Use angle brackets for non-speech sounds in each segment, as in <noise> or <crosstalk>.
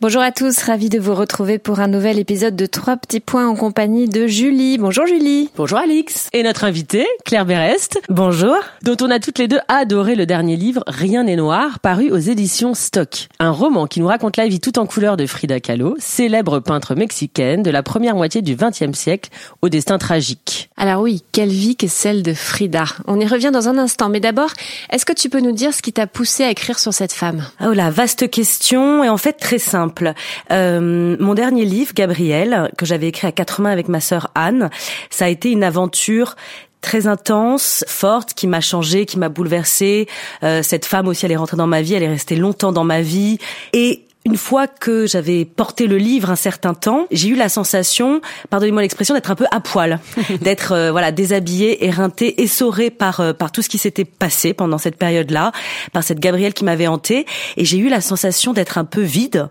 Bonjour à tous, ravi de vous retrouver pour un nouvel épisode de Trois petits points en compagnie de Julie. Bonjour Julie. Bonjour Alix. Et notre invitée, Claire Berest. Bonjour. Dont on a toutes les deux adoré le dernier livre, Rien n'est noir, paru aux éditions Stock. Un roman qui nous raconte la vie tout en couleur de Frida Kahlo, célèbre peintre mexicaine de la première moitié du XXe siècle, au destin tragique. Alors oui, quelle vie que celle de Frida. On y revient dans un instant, mais d'abord, est-ce que tu peux nous dire ce qui t'a poussé à écrire sur cette femme? Oh la vaste question et en fait très simple. Euh, mon dernier livre, Gabriel, que j'avais écrit à quatre mains avec ma sœur Anne, ça a été une aventure très intense, forte, qui m'a changée, qui m'a bouleversée. Euh, cette femme aussi, elle est rentrée dans ma vie, elle est restée longtemps dans ma vie. Et une fois que j'avais porté le livre un certain temps, j'ai eu la sensation, pardonnez-moi l'expression, d'être un peu à poil, <laughs> d'être euh, voilà déshabillée, éreintée, essorée par euh, par tout ce qui s'était passé pendant cette période-là, par cette Gabrielle qui m'avait hantée, et j'ai eu la sensation d'être un peu vide.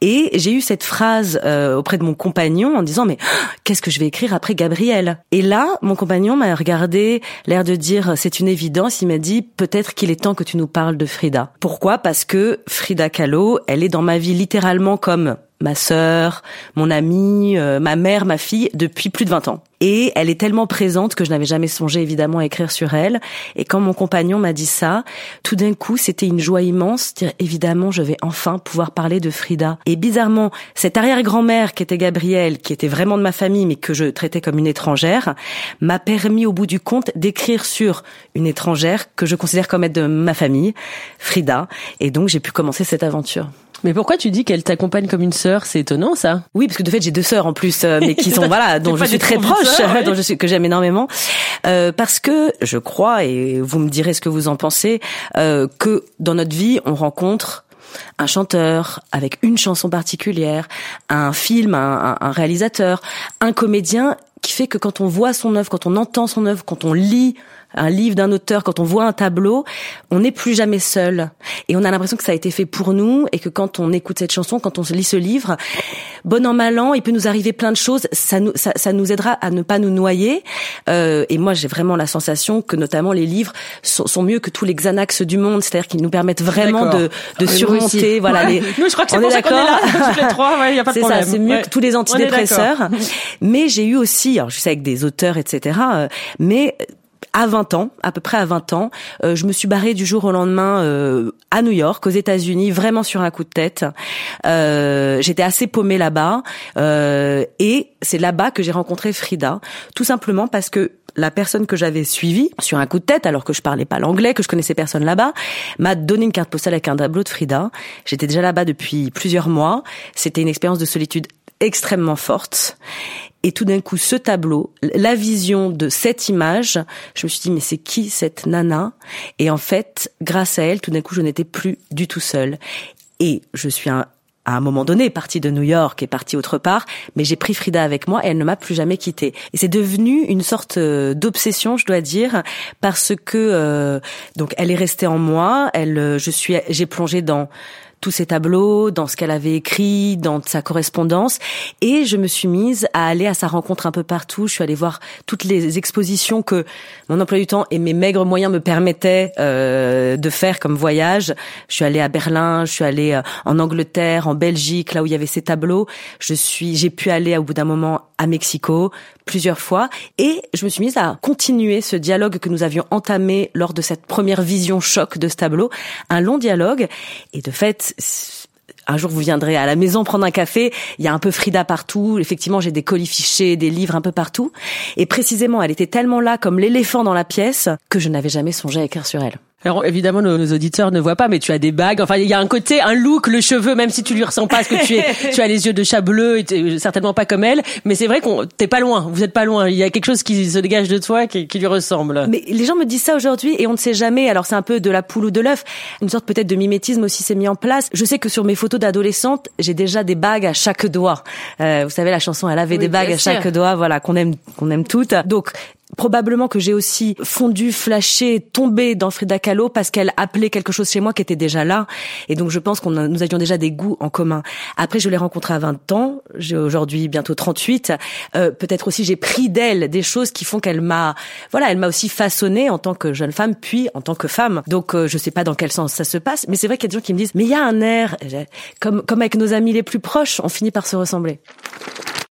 Et j'ai eu cette phrase euh, auprès de mon compagnon en disant mais <gasps> qu'est-ce que je vais écrire après Gabrielle? Et là, mon compagnon m'a regardé, l'air de dire c'est une évidence. Il m'a dit peut-être qu'il est temps que tu nous parles de Frida. Pourquoi? Parce que Frida Kahlo, elle est dans ma vie littéralement comme ma sœur, mon amie, euh, ma mère, ma fille, depuis plus de 20 ans. Et elle est tellement présente que je n'avais jamais songé évidemment à écrire sur elle. Et quand mon compagnon m'a dit ça, tout d'un coup, c'était une joie immense. Dire évidemment, je vais enfin pouvoir parler de Frida. Et bizarrement, cette arrière-grand-mère qui était Gabrielle, qui était vraiment de ma famille, mais que je traitais comme une étrangère, m'a permis au bout du compte d'écrire sur une étrangère que je considère comme être de ma famille, Frida. Et donc, j'ai pu commencer cette aventure. Mais pourquoi tu dis qu'elle t'accompagne comme une sœur? C'est étonnant ça. Oui, parce que de fait j'ai deux sœurs en plus, euh, mais qui <laughs> sont voilà, dont je suis très proche, ouais. <laughs> dont je suis que j'aime énormément, euh, parce que je crois et vous me direz ce que vous en pensez, euh, que dans notre vie on rencontre un chanteur avec une chanson particulière, un film, un, un, un réalisateur, un comédien qui fait que quand on voit son œuvre, quand on entend son œuvre, quand on lit un livre d'un auteur, quand on voit un tableau, on n'est plus jamais seul. Et on a l'impression que ça a été fait pour nous et que quand on écoute cette chanson, quand on lit ce livre, bon an mal an, il peut nous arriver plein de choses. Ça nous, ça, ça nous aidera à ne pas nous noyer. Euh, et moi, j'ai vraiment la sensation que notamment les livres sont, sont mieux que tous les Xanax du monde, c'est-à-dire qu'ils nous permettent vraiment de, de surmonter. Voilà, ouais. les... <laughs> Nous, je crois que c'est pour ça qu'on est là, toutes les trois. Ouais, y a pas de c'est problème. c'est mieux ouais. que tous les antidépresseurs. Mais j'ai eu aussi, alors je sais avec des auteurs, etc. Euh, mais à 20 ans, à peu près à 20 ans, euh, je me suis barrée du jour au lendemain euh, à New York, aux États-Unis, vraiment sur un coup de tête. Euh, J'étais assez paumée là-bas, euh, et c'est là-bas que j'ai rencontré Frida, tout simplement parce que la personne que j'avais suivie sur un coup de tête, alors que je parlais pas l'anglais, que je connaissais personne là-bas, m'a donné une carte postale avec un tableau de Frida. J'étais déjà là-bas depuis plusieurs mois. C'était une expérience de solitude extrêmement forte. Et tout d'un coup, ce tableau, la vision de cette image, je me suis dit, mais c'est qui cette nana? Et en fait, grâce à elle, tout d'un coup, je n'étais plus du tout seule. Et je suis à un moment donné partie de New York et partie autre part, mais j'ai pris Frida avec moi et elle ne m'a plus jamais quittée. Et c'est devenu une sorte d'obsession, je dois dire, parce que euh, donc elle est restée en moi. Elle, je suis, j'ai plongé dans tous ses tableaux, dans ce qu'elle avait écrit, dans sa correspondance. Et je me suis mise à aller à sa rencontre un peu partout. Je suis allée voir toutes les expositions que mon emploi du temps et mes maigres moyens me permettaient euh, de faire comme voyage. Je suis allée à Berlin, je suis allée en Angleterre, en Belgique, là où il y avait ces tableaux. Je suis, j'ai pu aller au bout d'un moment à Mexico plusieurs fois. Et je me suis mise à continuer ce dialogue que nous avions entamé lors de cette première vision choc de ce tableau, un long dialogue. Et de fait un jour vous viendrez à la maison prendre un café, il y a un peu Frida partout, effectivement j'ai des colis fichés, des livres un peu partout, et précisément elle était tellement là comme l'éléphant dans la pièce que je n'avais jamais songé à écrire sur elle. Alors évidemment nos, auditeurs ne voient pas, mais tu as des bagues. Enfin, il y a un côté, un look, le cheveu, même si tu lui ressens pas, parce que tu es, <laughs> tu as les yeux de chat bleu, et certainement pas comme elle. Mais c'est vrai qu'on t'es pas loin. Vous êtes pas loin. Il y a quelque chose qui se dégage de toi, qui, qui lui ressemble. Mais les gens me disent ça aujourd'hui, et on ne sait jamais. Alors c'est un peu de la poule ou de l'œuf. Une sorte peut-être de mimétisme aussi s'est mis en place. Je sais que sur mes photos d'adolescente, j'ai déjà des bagues à chaque doigt. Euh, vous savez la chanson, elle avait des bagues à chaque doigt, voilà qu'on aime, qu'on aime toutes. Donc Probablement que j'ai aussi fondu, flashé, tombé dans Frida Kahlo parce qu'elle appelait quelque chose chez moi qui était déjà là. Et donc je pense qu'on nous avions déjà des goûts en commun. Après, je l'ai rencontrée à 20 ans. J'ai aujourd'hui bientôt 38. Euh, Peut-être aussi j'ai pris d'elle des choses qui font qu'elle m'a, voilà, elle m'a aussi façonnée en tant que jeune femme, puis en tant que femme. Donc euh, je sais pas dans quel sens ça se passe, mais c'est vrai qu'il y a des gens qui me disent, mais il y a un air, comme comme avec nos amis les plus proches, on finit par se ressembler.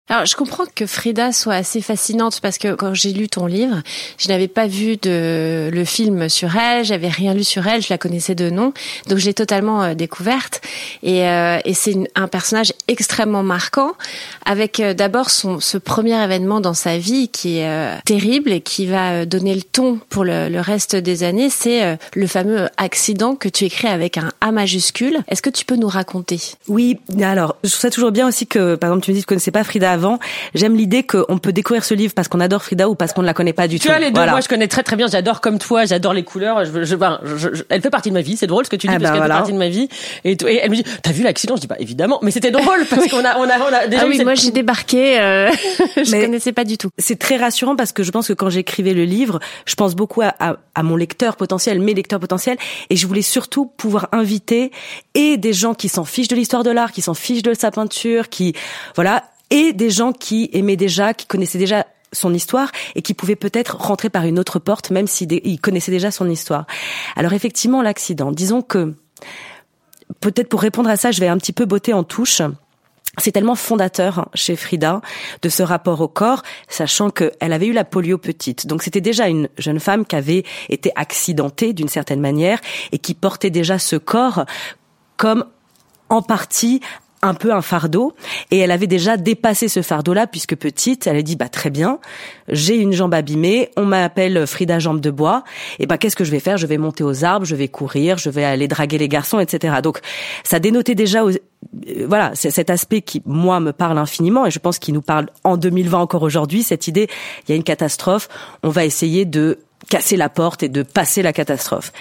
Alors, je comprends que Frida soit assez fascinante parce que quand j'ai lu ton livre, je n'avais pas vu de le film sur elle, j'avais rien lu sur elle, je la connaissais de nom, donc je l'ai totalement euh, découverte. Et, euh, et c'est un personnage extrêmement marquant, avec euh, d'abord son ce premier événement dans sa vie qui est terrible et qui va donner le ton pour le, le reste des années. C'est le fameux accident que tu écris avec un A majuscule. Est-ce que tu peux nous raconter? Oui. Alors, je trouve ça toujours bien aussi que, par exemple, tu me dis que tu connaissais pas Frida J'aime l'idée qu'on peut découvrir ce livre parce qu'on adore Frida ou parce qu'on ne la connaît pas du tout. Tu vois les deux. Moi, je connais très très bien. J'adore comme toi. J'adore les couleurs. Je, je, je, elle fait partie de ma vie. C'est drôle ce que tu dis ah parce ben qu'elle fait partie de ma vie. Et, et elle me dit, t'as vu l'accident? Je dis pas bah, évidemment, mais c'était drôle parce <laughs> qu'on a, on a, on a déjà. Ah oui, moi j'ai débarqué. Euh, <laughs> je mais connaissais pas du tout. C'est très rassurant parce que je pense que quand j'écrivais le livre, je pense beaucoup à, à, à mon lecteur potentiel, mes lecteurs potentiels, et je voulais surtout pouvoir inviter et des gens qui s'en fichent de l'histoire de l'art, qui s'en fichent de sa peinture, qui voilà, et des gens qui aimaient déjà, qui connaissaient déjà son histoire et qui pouvaient peut-être rentrer par une autre porte, même s'ils connaissaient déjà son histoire. Alors effectivement, l'accident, disons que peut-être pour répondre à ça, je vais un petit peu botter en touche. C'est tellement fondateur chez Frida de ce rapport au corps, sachant qu'elle avait eu la polio petite. Donc c'était déjà une jeune femme qui avait été accidentée d'une certaine manière et qui portait déjà ce corps comme en partie un peu un fardeau et elle avait déjà dépassé ce fardeau-là puisque petite, elle a dit bah très bien, j'ai une jambe abîmée, on m'appelle Frida jambe de bois, et ben qu'est-ce que je vais faire? Je vais monter aux arbres, je vais courir, je vais aller draguer les garçons, etc. Donc ça dénotait déjà euh, voilà, cet aspect qui, moi, me parle infiniment et je pense qu'il nous parle en 2020 encore aujourd'hui, cette idée, il y a une catastrophe, on va essayer de casser la porte et de passer la catastrophe.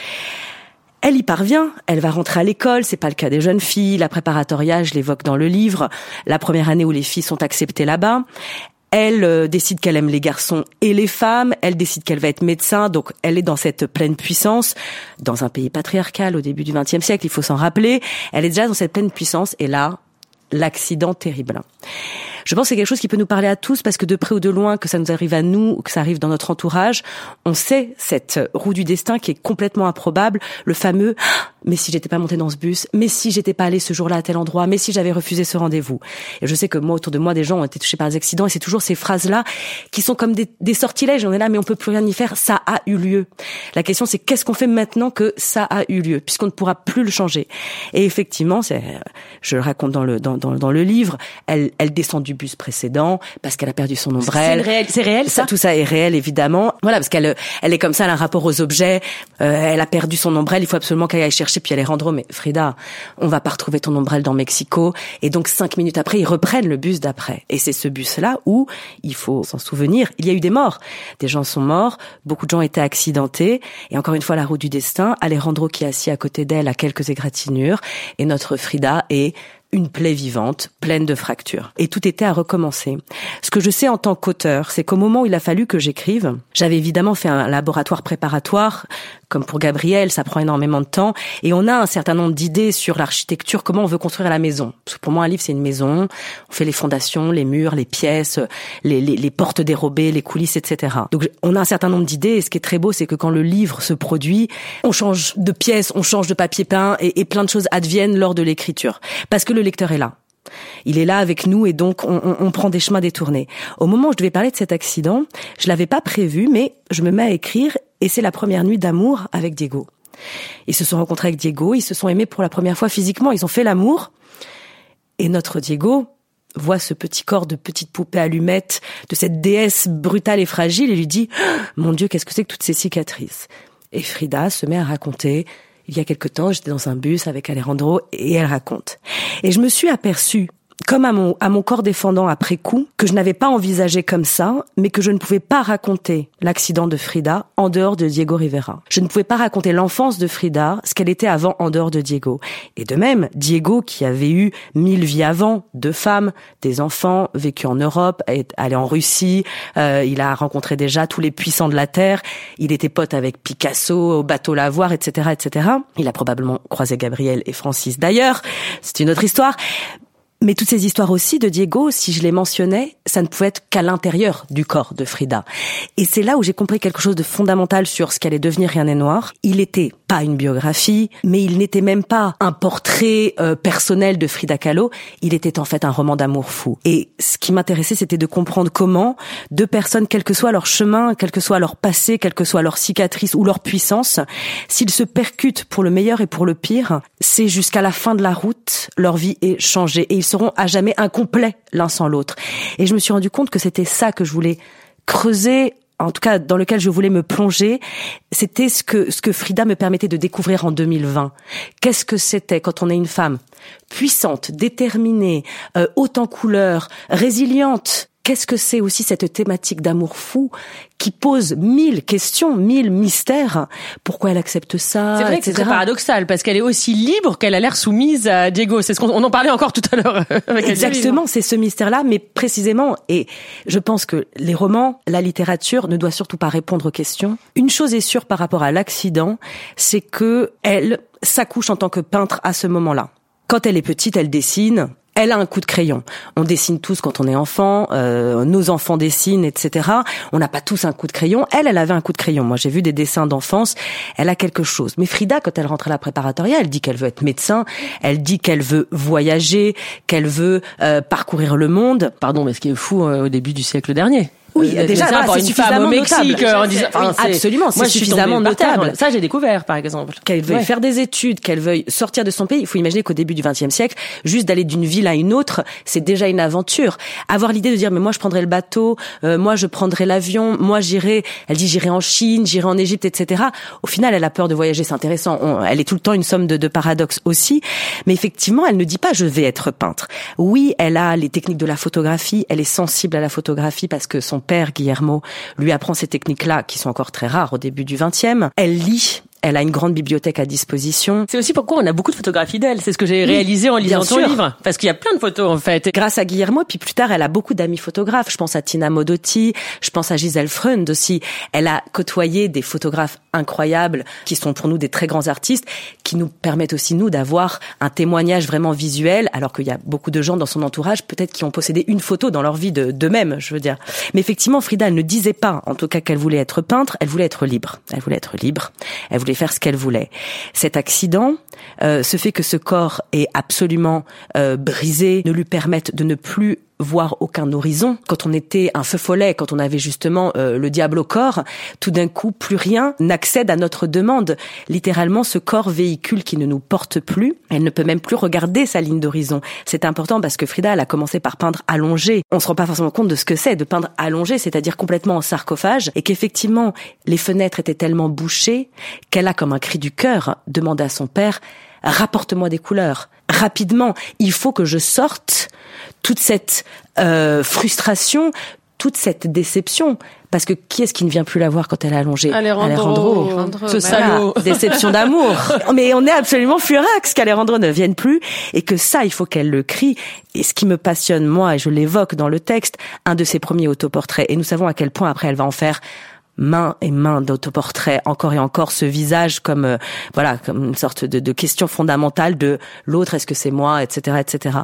Elle y parvient, elle va rentrer à l'école, c'est pas le cas des jeunes filles, la préparatoria, je l'évoque dans le livre, la première année où les filles sont acceptées là-bas. Elle euh, décide qu'elle aime les garçons et les femmes, elle décide qu'elle va être médecin, donc elle est dans cette pleine puissance, dans un pays patriarcal au début du XXe siècle, il faut s'en rappeler, elle est déjà dans cette pleine puissance, et là, l'accident terrible. Je pense que c'est quelque chose qui peut nous parler à tous parce que de près ou de loin, que ça nous arrive à nous ou que ça arrive dans notre entourage, on sait cette roue du destin qui est complètement improbable, le fameux mais si j'étais pas monté dans ce bus, mais si j'étais pas allé ce jour-là à tel endroit, mais si j'avais refusé ce rendez-vous. Et je sais que moi autour de moi des gens ont été touchés par des accidents et c'est toujours ces phrases-là qui sont comme des, sortilèges. On est là mais on peut plus rien y faire. Ça a eu lieu. La question c'est qu'est-ce qu'on fait maintenant que ça a eu lieu puisqu'on ne pourra plus le changer. Et effectivement, je le raconte dans le dans, dans, dans le livre, elle elle descend du bus précédent parce qu'elle a perdu son ombrelle. C'est réel, c'est réel ça. Tout ça est réel évidemment. Voilà parce qu'elle elle est comme ça, elle a un rapport aux objets. Euh, elle a perdu son ombrelle, il faut absolument qu'elle aille chercher puis elle est rendre mais Frida, on va pas retrouver ton ombrelle dans Mexico. Et donc cinq minutes après, ils reprennent le bus d'après. Et c'est ce bus-là où il faut s'en souvenir. Il y a eu des morts, des gens sont morts, beaucoup de gens étaient accidentés. Et encore une fois, la roue du destin. Alejandro qui est assis à côté d'elle a quelques égratignures et notre Frida est une plaie vivante, pleine de fractures. Et tout était à recommencer. Ce que je sais en tant qu'auteur, c'est qu'au moment où il a fallu que j'écrive, j'avais évidemment fait un laboratoire préparatoire, comme pour Gabriel, ça prend énormément de temps, et on a un certain nombre d'idées sur l'architecture, comment on veut construire la maison. Parce que pour moi, un livre, c'est une maison, on fait les fondations, les murs, les pièces, les, les, portes dérobées, les coulisses, etc. Donc on a un certain nombre d'idées, et ce qui est très beau, c'est que quand le livre se produit, on change de pièces, on change de papier peint, et, et plein de choses adviennent lors de l'écriture. Parce que le lecteur est là. Il est là avec nous et donc on, prend des chemins détournés. Au moment où je devais parler de cet accident, je l'avais pas prévu, mais je me mets à écrire et c'est la première nuit d'amour avec Diego. Ils se sont rencontrés avec Diego, ils se sont aimés pour la première fois physiquement, ils ont fait l'amour. Et notre Diego voit ce petit corps de petite poupée allumette, de cette déesse brutale et fragile, et lui dit, mon Dieu, qu'est-ce que c'est que toutes ces cicatrices? Et Frida se met à raconter il y a quelque temps, j'étais dans un bus avec Alejandro et elle raconte. Et je me suis aperçue comme à mon, à mon corps défendant après coup, que je n'avais pas envisagé comme ça, mais que je ne pouvais pas raconter l'accident de Frida en dehors de Diego Rivera. Je ne pouvais pas raconter l'enfance de Frida, ce qu'elle était avant en dehors de Diego. Et de même, Diego, qui avait eu mille vies avant, deux femmes, des enfants, vécu en Europe, allé en Russie, euh, il a rencontré déjà tous les puissants de la Terre, il était pote avec Picasso, au bateau Lavoir, etc., etc. Il a probablement croisé Gabriel et Francis d'ailleurs, c'est une autre histoire. Mais toutes ces histoires aussi de Diego, si je les mentionnais, ça ne pouvait être qu'à l'intérieur du corps de Frida. Et c'est là où j'ai compris quelque chose de fondamental sur ce qu'allait devenir Rien n'est noir. Il était pas une biographie, mais il n'était même pas un portrait euh, personnel de Frida Kahlo. Il était en fait un roman d'amour fou. Et ce qui m'intéressait, c'était de comprendre comment deux personnes, quel que soit leur chemin, quel que soit leur passé, quelle que soit leur cicatrice ou leur puissance, s'ils se percutent pour le meilleur et pour le pire, c'est jusqu'à la fin de la route, leur vie est changée. Seront à jamais incomplets l'un sans l'autre. Et je me suis rendu compte que c'était ça que je voulais creuser en tout cas dans lequel je voulais me plonger, c'était ce que ce que Frida me permettait de découvrir en 2020. Qu'est-ce que c'était quand on est une femme puissante, déterminée, euh, haute en couleur, résiliente, qu'est-ce que c'est aussi cette thématique d'amour fou qui pose mille questions, mille mystères? Pourquoi elle accepte ça C'est vrai que c'est très paradoxal parce qu'elle est aussi libre qu'elle a l'air soumise à Diego. C'est ce qu'on on en parlait encore tout à l'heure. Exactement, c'est ce mystère-là, mais précisément. Et je pense que les romans, la littérature ne doit surtout pas répondre aux questions. Une chose est sûre par rapport à l'accident, c'est que elle s'accouche en tant que peintre à ce moment-là. Quand elle est petite, elle dessine elle a un coup de crayon. On dessine tous quand on est enfant, euh, nos enfants dessinent, etc. On n'a pas tous un coup de crayon. Elle, elle avait un coup de crayon. Moi, j'ai vu des dessins d'enfance. Elle a quelque chose. Mais Frida, quand elle rentre à la préparatoria, elle dit qu'elle veut être médecin. Elle dit qu'elle veut voyager, qu'elle veut euh, parcourir le monde. Pardon, mais ce qui est fou euh, au début du siècle dernier. Oui, euh, déjà, voilà, c'est suffisamment au Mexique, en disant, enfin, absolument, c'est suffisamment notable. Ça, j'ai découvert, par exemple. Qu'elle veuille faire des études, qu'elle veuille sortir de son pays. Il faut imaginer qu'au début du XXe siècle, juste d'aller d'une ville à une autre, c'est déjà une aventure. Avoir l'idée de dire, mais moi, je prendrai le bateau, euh, moi, je prendrai l'avion, moi, j'irai. Elle dit, j'irai en Chine, j'irai en Égypte, etc. Au final, elle a peur de voyager. C'est intéressant. elle est tout le temps une somme de, de paradoxes aussi. Mais effectivement, elle ne dit pas, je vais être peintre. Oui, elle a les techniques de la photographie. Elle est sensible à la photographie parce que son père, Guillermo, lui apprend ces techniques-là, qui sont encore très rares au début du XXe. Elle lit elle a une grande bibliothèque à disposition. C'est aussi pourquoi on a beaucoup de photographies d'elle. C'est ce que j'ai réalisé en lisant son livre. Parce qu'il y a plein de photos, en fait. Grâce à Guillermo, puis plus tard, elle a beaucoup d'amis photographes. Je pense à Tina Modotti, je pense à Gisèle Freund aussi. Elle a côtoyé des photographes incroyables, qui sont pour nous des très grands artistes, qui nous permettent aussi, nous, d'avoir un témoignage vraiment visuel, alors qu'il y a beaucoup de gens dans son entourage, peut-être, qui ont possédé une photo dans leur vie de, d'eux-mêmes, je veux dire. Mais effectivement, Frida, elle ne disait pas, en tout cas, qu'elle voulait être peintre, elle voulait être libre. Elle voulait être libre. Elle voulait faire ce qu'elle voulait. Cet accident, euh, ce fait que ce corps est absolument euh, brisé, ne lui permette de ne plus voir aucun horizon. Quand on était un feu follet, quand on avait justement euh, le diable au corps, tout d'un coup, plus rien n'accède à notre demande. Littéralement, ce corps véhicule qui ne nous porte plus, elle ne peut même plus regarder sa ligne d'horizon. C'est important parce que Frida, elle a commencé par peindre allongé. On se rend pas forcément compte de ce que c'est de peindre allongé, c'est-à-dire complètement en sarcophage, et qu'effectivement, les fenêtres étaient tellement bouchées qu'elle a, comme un cri du cœur, demandé à son père rapporte-moi des couleurs rapidement. Il faut que je sorte toute cette euh, frustration, toute cette déception. Parce que qui est-ce qui ne vient plus la voir quand elle est allongée? Alejandro. Alejandro. Ce salaud. <laughs> Déception d'amour. Mais on est absolument furax qu'Alejandro ne vienne plus et que ça, il faut qu'elle le crie. Et ce qui me passionne, moi, et je l'évoque dans le texte, un de ses premiers autoportraits. Et nous savons à quel point après elle va en faire main et main d'autoportrait, encore et encore ce visage comme euh, voilà comme une sorte de, de question fondamentale de l'autre, est-ce que c'est moi, etc., etc.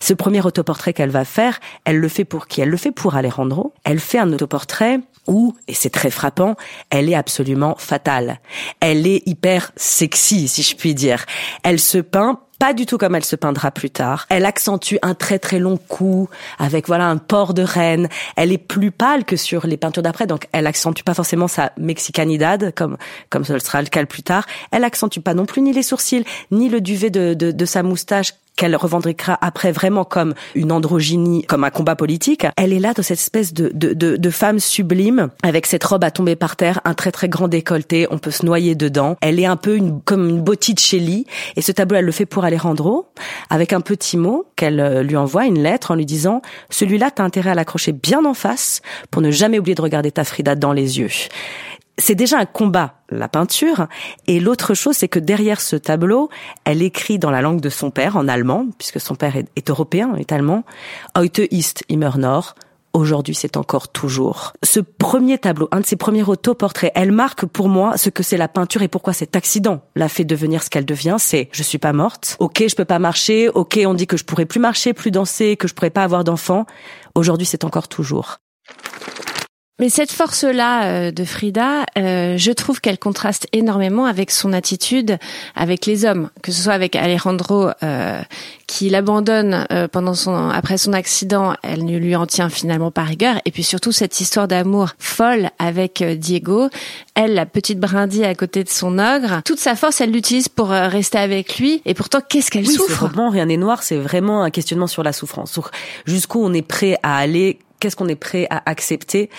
Ce premier autoportrait qu'elle va faire, elle le fait pour qui? Elle le fait pour Alejandro. Elle fait un autoportrait où, et c'est très frappant, elle est absolument fatale. Elle est hyper sexy, si je puis dire. Elle se peint pas du tout comme elle se peindra plus tard. Elle accentue un très très long cou avec voilà un port de reine. Elle est plus pâle que sur les peintures d'après, donc elle accentue pas forcément sa mexicanidad comme comme ce sera le cas plus tard. Elle accentue pas non plus ni les sourcils ni le duvet de, de, de sa moustache qu'elle revendiquera après vraiment comme une androgynie, comme un combat politique. Elle est là dans cette espèce de, de, de, de femme sublime, avec cette robe à tomber par terre, un très très grand décolleté, on peut se noyer dedans. Elle est un peu une, comme une Botticelli, et ce tableau, elle le fait pour Alejandro, avec un petit mot qu'elle euh, lui envoie, une lettre, en lui disant, celui-là, t'as intérêt à l'accrocher bien en face, pour ne jamais oublier de regarder ta Frida dans les yeux c'est déjà un combat, la peinture. Et l'autre chose, c'est que derrière ce tableau, elle écrit dans la langue de son père, en allemand, puisque son père est, européen, est allemand, Heute ist immer noch. Aujourd'hui, c'est encore toujours. Ce premier tableau, un de ses premiers autoportraits, elle marque pour moi ce que c'est la peinture et pourquoi cet accident l'a fait devenir ce qu'elle devient. C'est, je suis pas morte. Ok, je peux pas marcher. Ok, on dit que je pourrais plus marcher, plus danser, que je pourrais pas avoir d'enfants. Aujourd'hui, c'est encore toujours. Mais cette force-là euh, de Frida, euh, je trouve qu'elle contraste énormément avec son attitude avec les hommes, que ce soit avec Alejandro euh, qui l'abandonne pendant son après son accident, elle ne lui en tient finalement pas rigueur, et puis surtout cette histoire d'amour folle avec Diego, elle la petite brindille à côté de son ogre, toute sa force elle l'utilise pour rester avec lui, et pourtant qu'est-ce qu'elle oui, souffre? Ce rien n'est noir, c'est vraiment un questionnement sur la souffrance, jusqu'où on est prêt à aller qu'est-ce qu'on est prêt à accepter.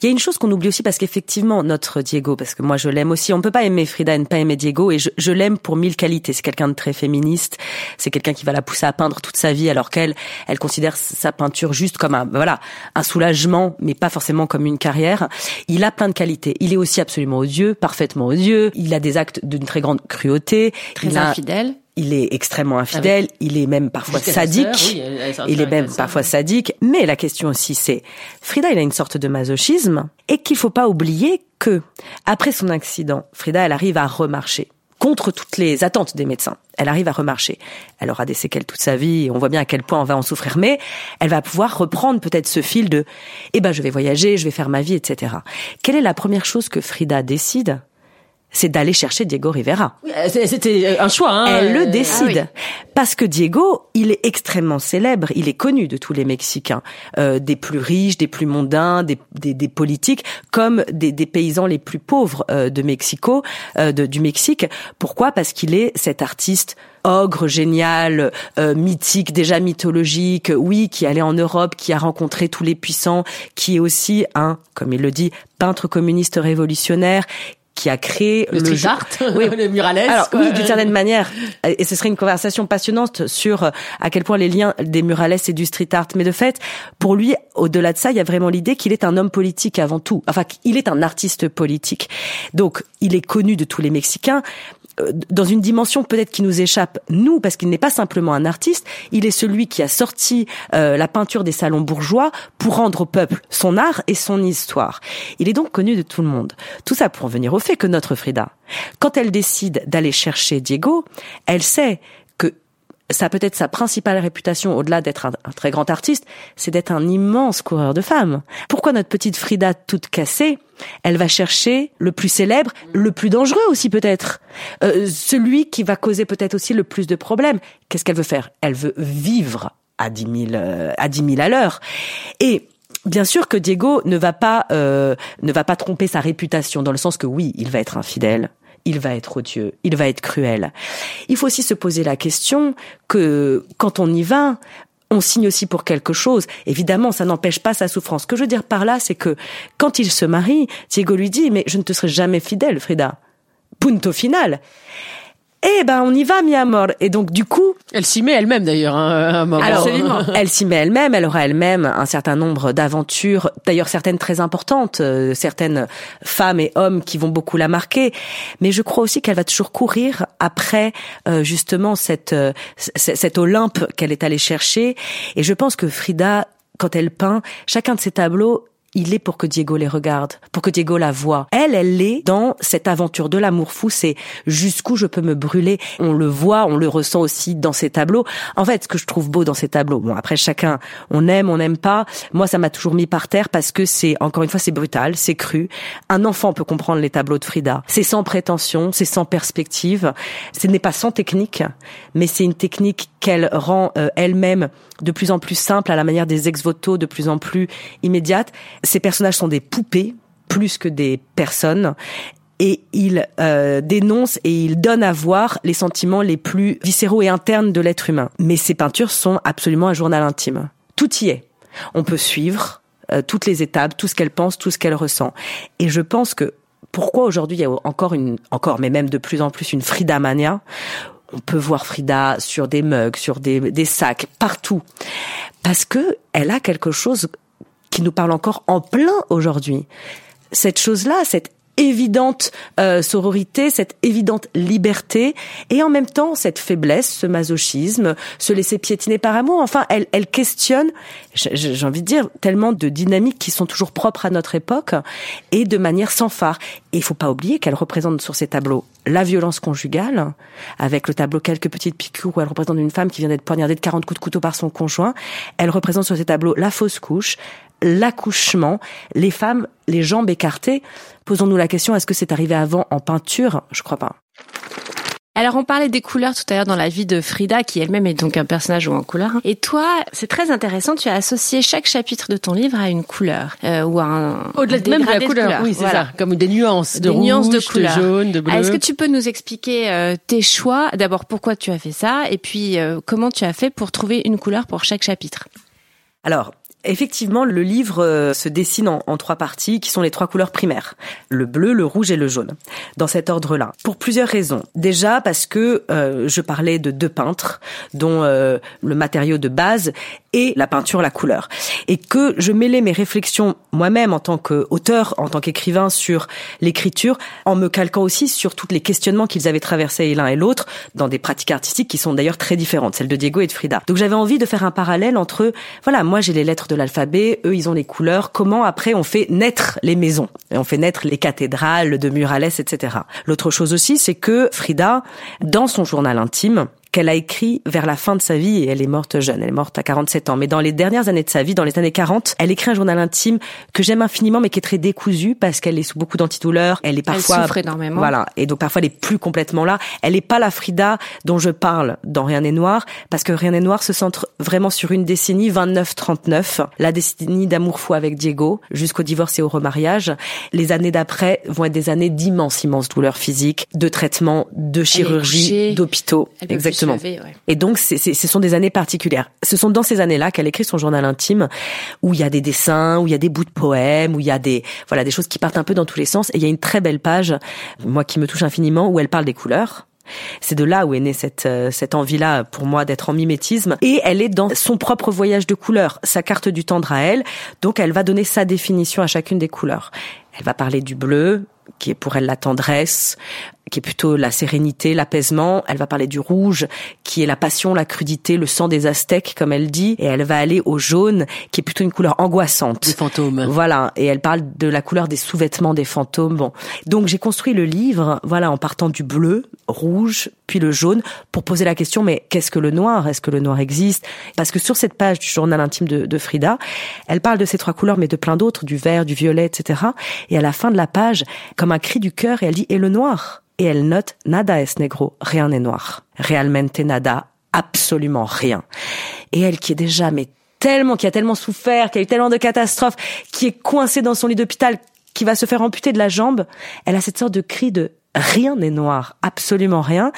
Il y a une chose qu'on oublie aussi parce qu'effectivement notre Diego, parce que moi je l'aime aussi, on peut pas aimer Frida et ne pas aimer Diego, et je, je l'aime pour mille qualités. C'est quelqu'un de très féministe, c'est quelqu'un qui va la pousser à peindre toute sa vie, alors qu'elle, elle considère sa peinture juste comme un voilà un soulagement, mais pas forcément comme une carrière. Il a plein de qualités. Il est aussi absolument odieux, parfaitement odieux. Il a des actes d'une très grande cruauté. Très infidèle il est extrêmement infidèle, il est même parfois sadique, il est même parfois sadique. Mais la question aussi, c'est Frida, il a une sorte de masochisme et qu'il faut pas oublier que après son accident, Frida, elle arrive à remarcher contre toutes les attentes des médecins. Elle arrive à remarcher. Elle aura des séquelles toute sa vie et on voit bien à quel point on va en souffrir, mais elle va pouvoir reprendre peut-être ce fil de eh ben je vais voyager, je vais faire ma vie, etc. Quelle est la première chose que Frida décide c'est d'aller chercher Diego Rivera. Euh, c'était un choix. Hein Elle le décide ah parce que Diego, il est extrêmement célèbre, il est connu de tous les Mexicains, euh, des plus riches, des plus mondains, des, des, des politiques, comme des, des, paysans les plus pauvres euh, de Mexico, euh, de, du Mexique. Pourquoi? Parce qu'il est cet artiste ogre génial, euh, mythique, déjà mythologique, oui, qui allait en Europe, qui a rencontré tous les puissants, qui est aussi un, comme il le dit, peintre communiste révolutionnaire, qui a créé le, le art, <laughs> oui. le muralesque. Alors oui, d'une certaine manière, et ce serait une conversation passionnante sur euh, à quel point les liens des muralesques et du street art. Mais de fait, pour lui, au-delà de ça, il y a vraiment l'idée qu'il est un homme politique avant tout. Enfin, il est un artiste politique. Donc, il est connu de tous les Mexicains, dans une dimension peut-être qui nous échappe, nous, parce qu'il n'est pas simplement un artiste, il est celui qui a sorti euh, la peinture des salons bourgeois pour rendre au peuple son art et son histoire. Il est donc connu de tout le monde. Tout ça pour en venir au fait que notre Frida, quand elle décide d'aller chercher Diego, elle sait ça peut être sa principale réputation, au-delà d'être un, très grand artiste, c'est d'être un immense coureur de femmes. Pourquoi notre petite Frida toute cassée, elle va chercher le plus célèbre, le plus dangereux aussi peut-être, euh, celui qui va causer peut-être aussi le plus de problèmes. Qu'est-ce qu'elle veut faire? Elle veut vivre à dix mille euh, à dix mille à l'heure. Et Bien sûr que Diego ne va pas euh, ne va pas tromper sa réputation dans le sens que oui, il va être infidèle, il va être odieux, il va être cruel. Il faut aussi se poser la question que quand on y va, on signe aussi pour quelque chose. Évidemment, ça n'empêche pas sa souffrance. Ce que je veux dire par là, c'est que quand il se marie, Diego lui dit, mais je ne te serai jamais fidèle, Frida. Punto final eh ben on y va mi amor et donc du coup elle s'y met elle-même d'ailleurs hein, absolument. <laughs> elle s'y met elle-même elle aura elle-même un certain nombre d'aventures d'ailleurs certaines très importantes euh, certaines femmes et hommes qui vont beaucoup la marquer. Mais je crois aussi qu'elle va toujours courir après euh, justement cette euh, cet Olympe qu'elle est allée chercher. Et je pense que Frida quand elle peint chacun de ses tableaux il est pour que Diego les regarde, pour que Diego la voit. Elle, elle est dans cette aventure de l'amour fou, c'est jusqu'où je peux me brûler. On le voit, on le ressent aussi dans ces tableaux. En fait, ce que je trouve beau dans ces tableaux, bon après chacun, on aime, on n'aime pas. Moi, ça m'a toujours mis par terre parce que c'est, encore une fois, c'est brutal, c'est cru. Un enfant peut comprendre les tableaux de Frida. C'est sans prétention, c'est sans perspective. Ce n'est pas sans technique, mais c'est une technique qu'elle rend euh, elle-même de plus en plus simple à la manière des ex-voto, de plus en plus immédiate. Ces personnages sont des poupées plus que des personnes. et il euh, et il donne à voir les sentiments les plus viscéraux et internes de l'être humain. Mais ces peintures sont absolument un journal intime. Tout y est. On peut suivre euh, toutes les étapes, tout ce qu'elle pense, tout ce qu'elle ressent. Et je pense que pourquoi aujourd'hui il y a encore une, encore, mais même de plus en plus une Frida mania. On peut voir Frida sur des mugs, sur des, sacs, partout, parce que elle a quelque chose qui nous parle encore en plein aujourd'hui. Cette chose-là, cette évidente euh, sororité, cette évidente liberté, et en même temps cette faiblesse, ce masochisme, se laisser piétiner par amour. Enfin, elle, elle questionne, j'ai envie de dire, tellement de dynamiques qui sont toujours propres à notre époque, et de manière sans phare. Et il faut pas oublier qu'elle représente sur ces tableaux la violence conjugale, avec le tableau Quelques petites piqûres où elle représente une femme qui vient d'être poignardée de 40 coups de couteau par son conjoint. Elle représente sur ces tableaux la fausse couche, l'accouchement, les femmes, les jambes écartées. Posons-nous la question, est-ce que c'est arrivé avant en peinture? Je crois pas. Alors on parlait des couleurs tout à l'heure dans la vie de Frida, qui elle-même est donc un personnage ou en couleur. Et toi, c'est très intéressant, tu as associé chaque chapitre de ton livre à une couleur euh, ou à un au-delà même de la couleur. oui, c'est ça, comme des nuances de des rouge, nuances de, couleur. de jaune, de bleu. Est-ce que tu peux nous expliquer euh, tes choix? D'abord, pourquoi tu as fait ça, et puis euh, comment tu as fait pour trouver une couleur pour chaque chapitre? Alors, Effectivement, le livre euh, se dessine en, trois parties qui sont les trois couleurs primaires. Le bleu, le rouge et le jaune. Dans cet ordre-là. Pour plusieurs raisons. Déjà parce que euh, je parlais de deux peintres dont euh, le matériau de base et la peinture, la couleur. Et que je mêlais mes réflexions moi-même en tant qu'auteur, en tant qu'écrivain sur l'écriture, en me calquant aussi sur tous les questionnements qu'ils avaient traversés l'un et l'autre dans des pratiques artistiques qui sont d'ailleurs très différentes, celles de Diego et de Frida. Donc j'avais envie de faire un parallèle entre, voilà, moi j'ai les lettres de l'alphabet, eux ils ont les couleurs, comment après on fait naître les maisons, et on fait naître les cathédrales de Murales, etc. L'autre chose aussi, c'est que Frida, dans son journal intime, qu'elle a écrit vers la fin de sa vie et elle est morte jeune, elle est morte à 47 ans. Mais dans les dernières années de sa vie, dans les années 40, elle écrit un journal intime que j'aime infiniment mais qui est très décousu parce qu'elle est sous beaucoup d'antidouleurs, elle est parfois elle souffre énormément. Voilà, et donc parfois elle est plus complètement là. Elle est pas la Frida dont je parle dans Rien n'est noir parce que Rien n'est noir se centre vraiment sur une décennie 29-39, la décennie d'amour fou avec Diego jusqu'au divorce et au remariage. Les années d'après vont être des années d'immenses immenses douleurs physiques, de traitements, de chirurgie, d'hôpitaux. Exactement et donc, c'est, ce sont des années particulières. Ce sont dans ces années-là qu'elle écrit son journal intime, où il y a des dessins, où il y a des bouts de poèmes, où il y a des voilà des choses qui partent un peu dans tous les sens. Et il y a une très belle page, moi qui me touche infiniment, où elle parle des couleurs. C'est de là où est née cette, euh, cette envie-là pour moi d'être en mimétisme. Et elle est dans son propre voyage de couleurs, sa carte du tendre à elle. Donc elle va donner sa définition à chacune des couleurs. Elle va parler du bleu, qui est pour elle la tendresse, qui est plutôt la sérénité, l'apaisement. Elle va parler du rouge, qui est la passion, la crudité, le sang des Aztèques, comme elle dit. Et elle va aller au jaune, qui est plutôt une couleur angoissante. Des fantômes. Voilà. Et elle parle de la couleur des sous-vêtements des fantômes. Bon. Donc j'ai construit le livre, voilà, en partant du bleu, rouge, puis le jaune, pour poser la question, mais qu'est-ce que le noir? Est-ce que le noir existe? Parce que sur cette page du journal intime de, de Frida, elle parle de ces trois couleurs, mais de plein d'autres, du vert, du violet, etc. Et à la fin de la page, comme un cri du cœur, et elle dit, et le noir? Et elle note nada es negro, rien n'est noir. Realmente nada, absolument rien. Et elle qui est déjà mais tellement, qui a tellement souffert, qui a eu tellement de catastrophes, qui est coincée dans son lit d'hôpital, qui va se faire amputer de la jambe, elle a cette sorte de cri de rien n'est noir, absolument rien.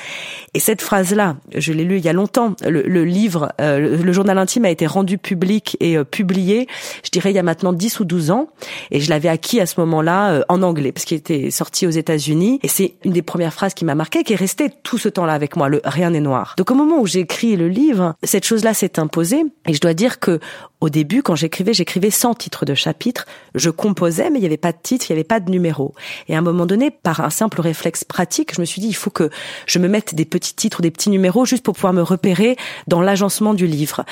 Et cette phrase-là, je l'ai lu il y a longtemps. Le, livre, euh, le, journal intime a été rendu public et euh, publié, je dirais il y a maintenant 10 ou 12 ans. Et je l'avais acquis à ce moment-là euh, en anglais, parce qu'il était sorti aux États-Unis. Et c'est une des premières phrases qui m'a marqué, qui est restée tout ce temps-là avec moi. Le rien n'est noir. Donc au moment où j'ai écrit le livre, cette chose-là s'est imposée. Et je dois dire que au début, quand j'écrivais, j'écrivais sans titre de chapitre. Je composais, mais il n'y avait pas de titre, il n'y avait pas de numéro. Et à un moment donné, par un simple réflexe pratique, je me suis dit, il faut que je me mette des petits titres, des petits numéros, juste pour pouvoir me repérer dans l'agencement du livre.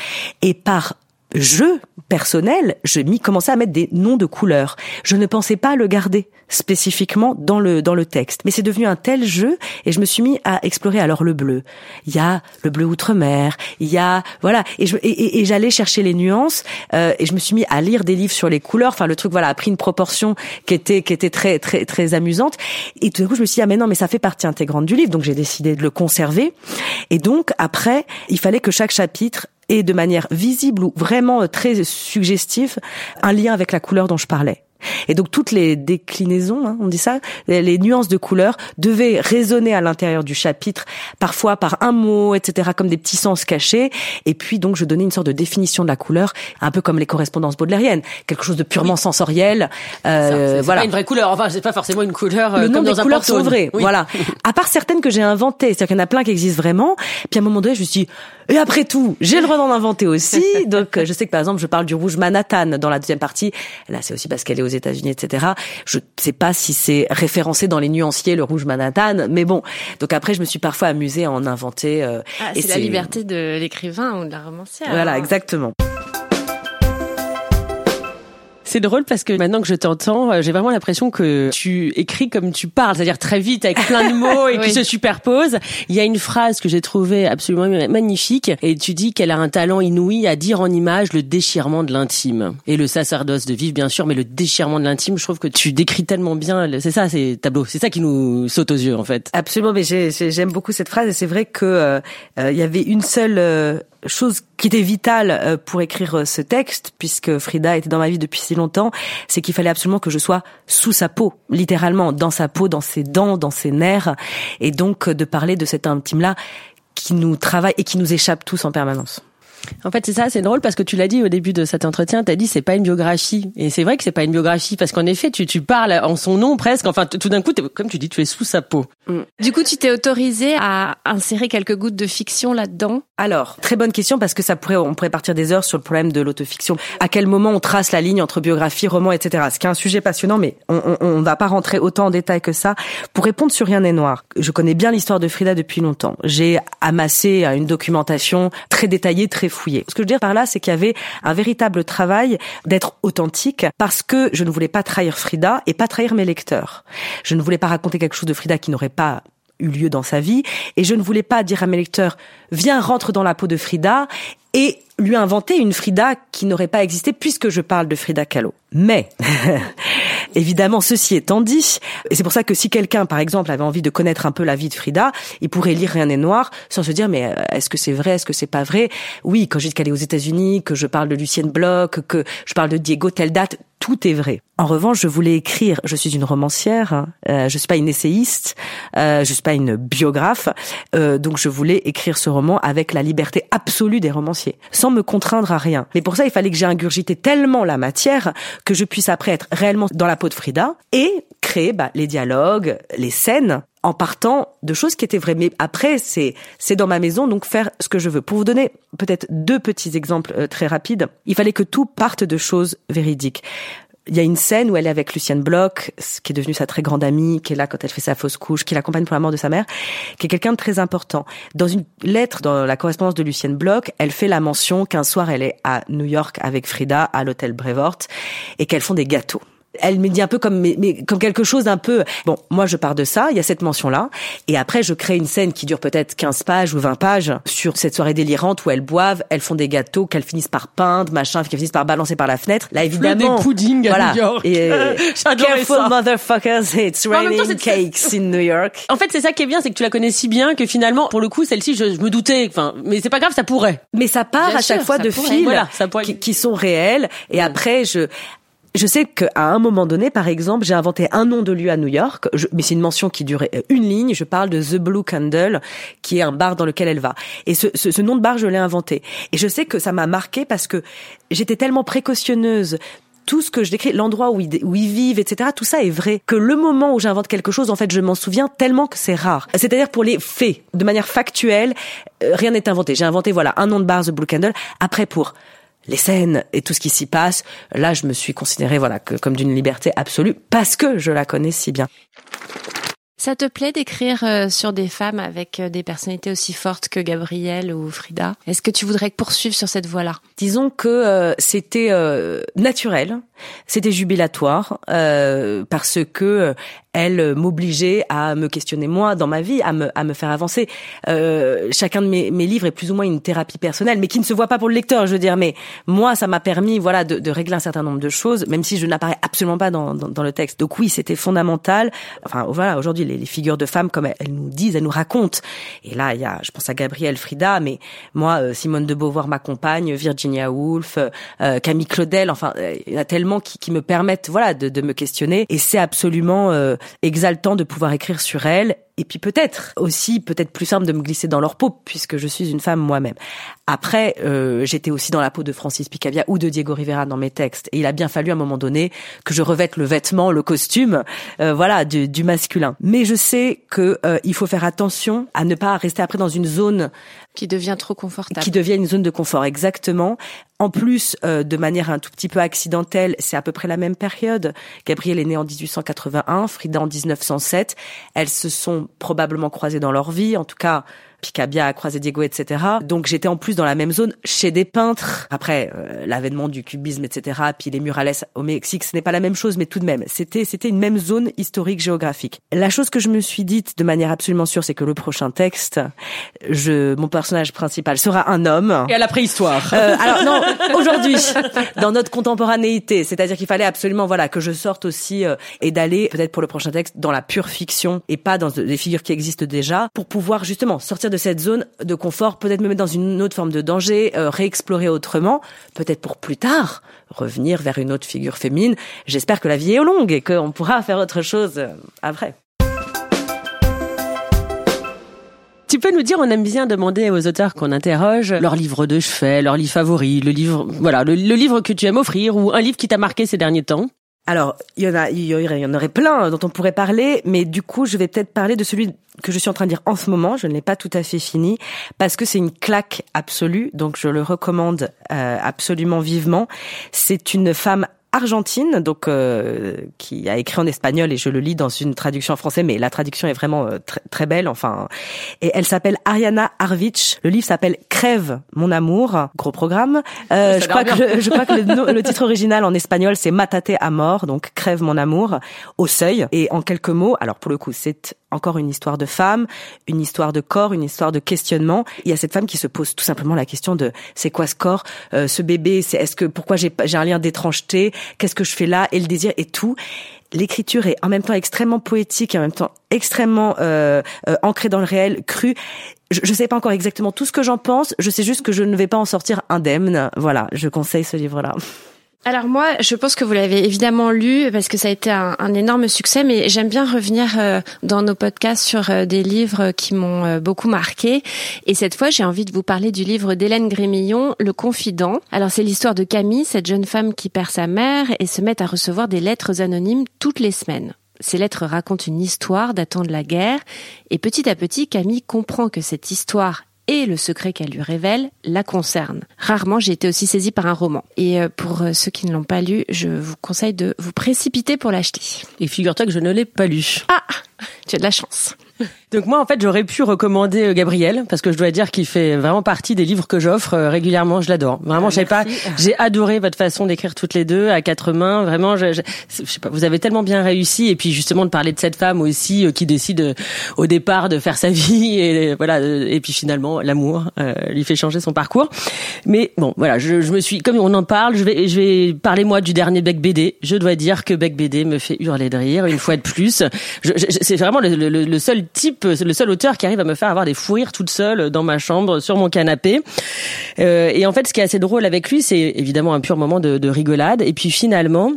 Et par jeu personnel, je m'y commençais à mettre des noms de couleurs. Je ne pensais pas le garder spécifiquement dans le dans le texte, mais c'est devenu un tel jeu et je me suis mis à explorer alors le bleu. Il y a le bleu outre-mer, il y a voilà et je et, j'allais chercher les nuances euh, et je me suis mis à lire des livres sur les couleurs. Enfin le truc voilà a pris une proportion qui était qui était très très très amusante et tout d'un coup je me suis dit ah mais non mais ça fait partie intégrante du livre donc j'ai décidé de le conserver et donc après il fallait que chaque chapitre et de manière visible ou vraiment euh, très suggestive un lien avec la couleur dont je parlais. Et donc toutes les déclinaisons, hein, on dit ça, les nuances de couleurs devaient résonner à l'intérieur du chapitre, parfois par un mot, etc., comme des petits sens cachés. Et puis donc je donnais une sorte de définition de la couleur, un peu comme les correspondances baudelairiennes, quelque chose de purement sensoriel. Euh, c'est voilà. Pas une vraie couleur. Enfin, c'est pas forcément une couleur. Le euh, nom des dans couleurs un sont vrais. Voilà. <laughs> à part certaines que j'ai inventées, c'est-à-dire qu'il y en a plein qui existent vraiment. Puis à un moment donné, je me suis dit, et après tout, j'ai le droit d'en inventer aussi. <laughs> Donc, euh, je sais que par exemple, je parle du rouge Manhattan dans la deuxième partie. Là, c'est aussi parce qu'elle est aux États-Unis, etc. Je sais pas si c'est référencé dans les nuanciers le rouge Manhattan, mais bon. Donc après, je me suis parfois amusée à en inventer. Euh, ah, c'est la liberté de l'écrivain ou de la romancière. Voilà, exactement. C'est drôle parce que maintenant que je t'entends, euh, j'ai vraiment l'impression que tu écris comme tu parles, c'est-à-dire très vite avec plein de mots et <laughs> qui se superposent. Il y a une phrase que j'ai trouvée absolument magnifique et tu dis qu'elle a un talent inouï à dire en images le déchirement de l'intime et le sacerdoce de vivre bien sûr, mais le déchirement de l'intime, je trouve que tu décris tellement bien. C'est ça, c'est tableau, c'est ça qui nous saute aux yeux en fait. Absolument, mais j'aime beaucoup cette phrase et c'est vrai que euh, euh, il y avait une seule chose qui était vitale euh, pour écrire euh, ce texte, puisque Frida était dans ma vie depuis si longtemps, c'est qu'il fallait absolument que je sois sous sa peau, littéralement, dans sa peau, dans ses dents, dans ses nerfs, et donc euh, de parler de cet intime-là qui nous travaille et qui nous échappe tous en permanence. En fait, c'est ça, c'est drôle parce que tu l'as dit au début de cet entretien, tu as dit c'est pas une biographie. Et c'est vrai que c'est pas une biographie parce qu'en effet, tu, tu parles en son nom presque. Enfin, tout d'un coup, comme tu dis, tu es sous sa peau. Mm. Du coup, tu t'es autorisé à insérer quelques gouttes de fiction là-dedans? Alors, très bonne question parce que ça pourrait, on pourrait partir des heures sur le problème de l'autofiction. À quel moment on trace la ligne entre biographie, roman, etc. Ce qui est un sujet passionnant, mais on, on, on va pas rentrer autant en détail que ça. Pour répondre sur Rien n'est noir, je connais bien l'histoire de Frida depuis longtemps. J'ai amassé une documentation très détaillée, très Ce que je veux dire par là, c'est qu'il y avait un véritable travail d'être authentique parce que je ne voulais pas trahir Frida et pas trahir mes lecteurs. Je ne voulais pas raconter quelque chose de Frida qui n'aurait pas eu lieu dans sa vie et je ne voulais pas dire à mes lecteurs viens rentre dans la peau de Frida et lui inventer une Frida qui n'aurait pas existé puisque je parle de Frida Kahlo. Mais <laughs> Évidemment, ceci étant dit, et c'est pour ça que si quelqu'un, par exemple, avait envie de connaître un peu la vie de Frida, il pourrait lire Rien n'est noir sans se dire mais euh, est-ce que c'est vrai, est-ce que c'est pas vrai? Oui, quand je dis qu'elle est aux États-Unis, que je parle de Lucienne Bloch, que je parle de Diego telle date, tout est vrai. En revanche, je voulais écrire. Je suis une romancière. Hein, euh, je suis pas une essayiste. Euh, je suis pas une biographe. Euh, donc, je voulais écrire ce roman avec la liberté absolue des romanciers, sans me contraindre à rien. Mais pour ça, il fallait que j'ai ingurgité tellement la matière que je puisse après être réellement dans la peau de Frida et créer bah, les dialogues, les scènes en partant de choses qui étaient vraies. Mais après, c'est c'est dans ma maison, donc faire ce que je veux. Pour vous donner peut-être deux petits exemples euh, très rapides, il fallait que tout parte de choses véridiques. Il y a une scène où elle est avec Lucienne Bloch, qui est devenue sa très grande amie, qui est là quand elle fait sa fausse couche, qui l'accompagne pour la mort de sa mère, qui est quelqu'un de très important. Dans une lettre, dans la correspondance de Lucienne Bloch, elle fait la mention qu'un soir elle est à New York avec Frida à l'hôtel Brevoort et qu'elles font des gâteaux elle me dit un peu comme mais, comme quelque chose d'un peu bon moi je pars de ça il y a cette mention là et après je crée une scène qui dure peut-être 15 pages ou 20 pages sur cette soirée délirante où elles boivent elles font des gâteaux qu'elles finissent par peindre machin qu'elles finissent par balancer par la fenêtre. Là évidemment des puddings à New York. Et, <laughs> euh, careful motherfuckers it's raining cakes in New York. En fait c'est ça qui est bien c'est que tu la connais si bien que finalement pour le coup celle-ci je, me doutais enfin mais c'est pas grave ça pourrait. Mais ça part à chaque fois de fils voilà, qui, qui, sont réels. Et après je je sais qu'à un moment donné, par exemple, j'ai inventé un nom de lieu à New York, mais c'est une mention qui durait euh, une ligne. Je parle de The Blue Candle, qui est un bar dans lequel elle va. Et ce, ce, ce nom de bar, je l'ai inventé. Et je sais que ça m'a marqué parce que j'étais tellement précautionneuse tout ce que je décris, l'endroit où ils, où ils vivent, etc., tout ça est vrai. Que le moment où j'invente quelque chose, en fait, je m'en souviens tellement que c'est rare. C'est-à-dire pour les faits, de manière factuelle, euh, rien n'est inventé. J'ai inventé, voilà, un nom de bar, The Blue Candle. Après, pour les scènes et tout ce qui s'y passe, là, je me suis considérée voilà que, comme d'une liberté absolue parce que je la connais si bien. Ça te plaît d'écrire euh, sur des femmes avec euh, des personnalités aussi fortes que Gabrielle ou Frida? Est-ce que tu voudrais poursuivre sur cette voie-là? Disons que euh, c'était naturel, c'était jubilatoire parce que elle m'obligeait à me questionner moi dans ma vie, à me, à me faire avancer. Euh, chacun de mes, mes, livres est plus ou moins une thérapie personnelle, mais qui ne se voit pas pour le lecteur, je veux dire. Mais moi, ça m'a permis, voilà, de, de, régler un certain nombre de choses, même si je n'apparais absolument pas dans, dans, dans, le texte. Donc oui, c'était fondamental. Enfin, voilà, aujourd'hui, les, les, figures de femmes, comme elles, nous disent, elles nous racontent. Et là, il y a, je pense à Gabrielle Frida, mais moi, euh, Simone de Beauvoir m'accompagne, Virginia Woolf, euh, Camille Claudel. Enfin, il y en a tellement. Qui, me permettent voilà de, de me questionner. Et c'est absolument euh, exaltant de pouvoir écrire sur elle et puis peut-être aussi peut-être plus simple de me glisser dans leur peau puisque je suis une femme moi-même. Après, euh, j'étais aussi dans la peau de Francis Picabia ou de Diego Rivera dans mes textes et il a bien fallu à un moment donné que je revête le vêtement, le costume, euh, voilà, du, du, masculin. Mais je sais que euh, il faut faire attention à ne pas rester après dans une zone qui devient trop confortable. Qui devient une zone de confort, exactement. En plus, euh, de manière un tout petit peu accidentelle, c'est à peu près la même période. Gabrielle est née en 1881, Frida en 1907. Elles se sont probablement croisées dans leur vie. En tout cas, Picabia a croisé Diego, etc. Donc j'étais en plus dans la même zone chez des peintres. Après euh, l'avènement du cubisme, etc. Puis les murales au Mexique, ce n'est pas la même chose, mais tout de même, c'était c'était une même zone historique géographique. La chose que je me suis dite de manière absolument sûre, c'est que le prochain texte, je mon personnage principal sera un homme. Et à la préhistoire. Euh, alors non, aujourd'hui, dans notre contemporanéité, c'est-à-dire qu'il fallait absolument voilà que je sorte aussi euh, et d'aller peut-être pour le prochain texte dans la pure fiction et pas dans des figures qui existent déjà pour pouvoir justement sortir de cette zone de confort, peut-être me mettre dans une autre forme de danger, euh, réexplorer autrement, peut-être pour plus tard revenir vers une autre figure féminine. J'espère que la vie est longue et qu'on pourra <laughs> faire autre chose euh, après. Tu peux nous dire, on aime bien demander aux auteurs qu'on interroge leur livre de chevet, leur livre favori, le livre, voilà, le livre que tu aimes offrir ou un livre qui t'a marqué ces derniers temps. Alors, il y en a, il y, en aurait plein dont on pourrait parler, mais du coup, je vais peut-être parler de celui que je suis en train de dire en ce moment. Je ne l'ai pas tout à fait fini parce que c'est une claque absolue, donc je le recommande euh, absolument vivement. C'est une femme argentine, donc euh, qui a écrit en espagnol et je le lis dans une traduction en français, mais la traduction est vraiment euh, très, très belle. Enfin, et elle s'appelle Ariana Arvich. Le livre s'appelle Crève mon amour, gros programme. Euh, je, crois que le, je crois que le, titre original en espagnol c'est Matate à mort, donc Crève mon amour au seuil. Et en quelques mots, alors pour le coup c'est encore une histoire de femme, une histoire de corps, une histoire de questionnement. Il y a cette femme qui se pose tout simplement la question de c'est quoi ce corps, euh, ce bébé, c'est est-ce que pourquoi j'ai un lien d'étrangeté, qu'est-ce que je fais là? Et le désir et tout. L'écriture est en même temps extrêmement poétique et en même temps extrêmement euh, euh ancrée dans le réel, crue. Je ne sais pas encore exactement tout ce que j'en pense. Je sais juste que je ne vais pas en sortir indemne. Voilà, je conseille ce livre-là. Alors moi, je pense que vous l'avez évidemment lu parce que ça a été un, énorme succès, mais j'aime bien revenir euh, dans nos podcasts sur euh, des livres qui m'ont euh, beaucoup marqué. Et cette fois, j'ai envie de vous parler du livre d'Hélène Grémillon, Le Confident. Alors c'est l'histoire de Camille, cette jeune femme qui perd sa mère et se met à recevoir des lettres anonymes toutes les semaines. Ces lettres racontent une histoire datant de la guerre, et petit à petit, Camille comprend que cette histoire et le secret qu'elle lui révèle la concerne. Rarement j'ai été aussi saisie par un roman. Et euh, pour euh, ceux qui ne l'ont pas lu, je vous conseille de vous précipiter pour l'acheter. Et figure-toi que je ne l'ai pas lu. Ah Tu as de la chance. Donc moi, en fait, j'aurais pu recommander euh, Gabriel parce que je dois dire qu'il fait vraiment partie des livres que j'offre euh, régulièrement. Je l'adore. Vraiment, je pas. J'ai adoré votre façon d'écrire toutes les deux à quatre mains. Vraiment, je, je, sais pas. Vous avez tellement bien réussi et puis justement de parler de cette femme aussi euh, qui décide au départ de faire sa <laughs> vie et voilà. Et puis finalement, l'amour lui fait changer son parcours. Mais bon, voilà. Je, je, me suis, comme on en parle, je vais, je vais parler moi du dernier Beck BD. Je dois dire que Beck BD me fait hurler de rire une fois de plus. C'est vraiment le, le, le seul type c'est le seul auteur qui arrive à me faire avoir des fous toute seule dans ma chambre, sur mon canapé. Euh, et en fait, ce qui est assez drôle avec lui, c'est évidemment un pur moment de, de rigolade. Et puis finalement,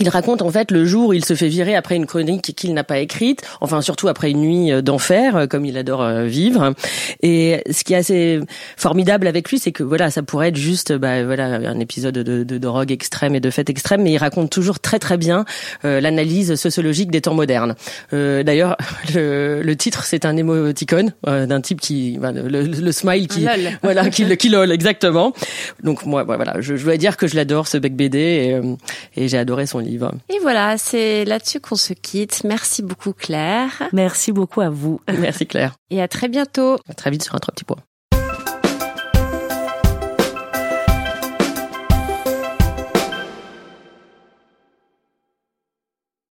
il raconte en fait le jour où il se fait virer après une chronique qu'il n'a pas écrite, enfin surtout après une nuit euh, d'enfer, euh, comme il adore euh, vivre. Et ce qui est assez formidable avec lui, c'est que voilà, ça pourrait être juste bah, voilà un épisode de, de, drogue extrême et de fête extrême, mais il raconte toujours très très bien l'analyse sociologique des temps modernes. Euh, D'ailleurs, <laughs> le, le, titre c'est un émoticône d'un type qui bah, le, le, smile qui <laughs> voilà qui, qui lol exactement. Donc moi voilà, je, je dois dire que je l'adore ce bec BD et, et j'ai adoré son livre. Et voilà, c'est là-dessus qu'on se quitte. Merci beaucoup Claire. Merci beaucoup à vous. Merci Claire. Et à très bientôt. À très vite sur un trois petits points.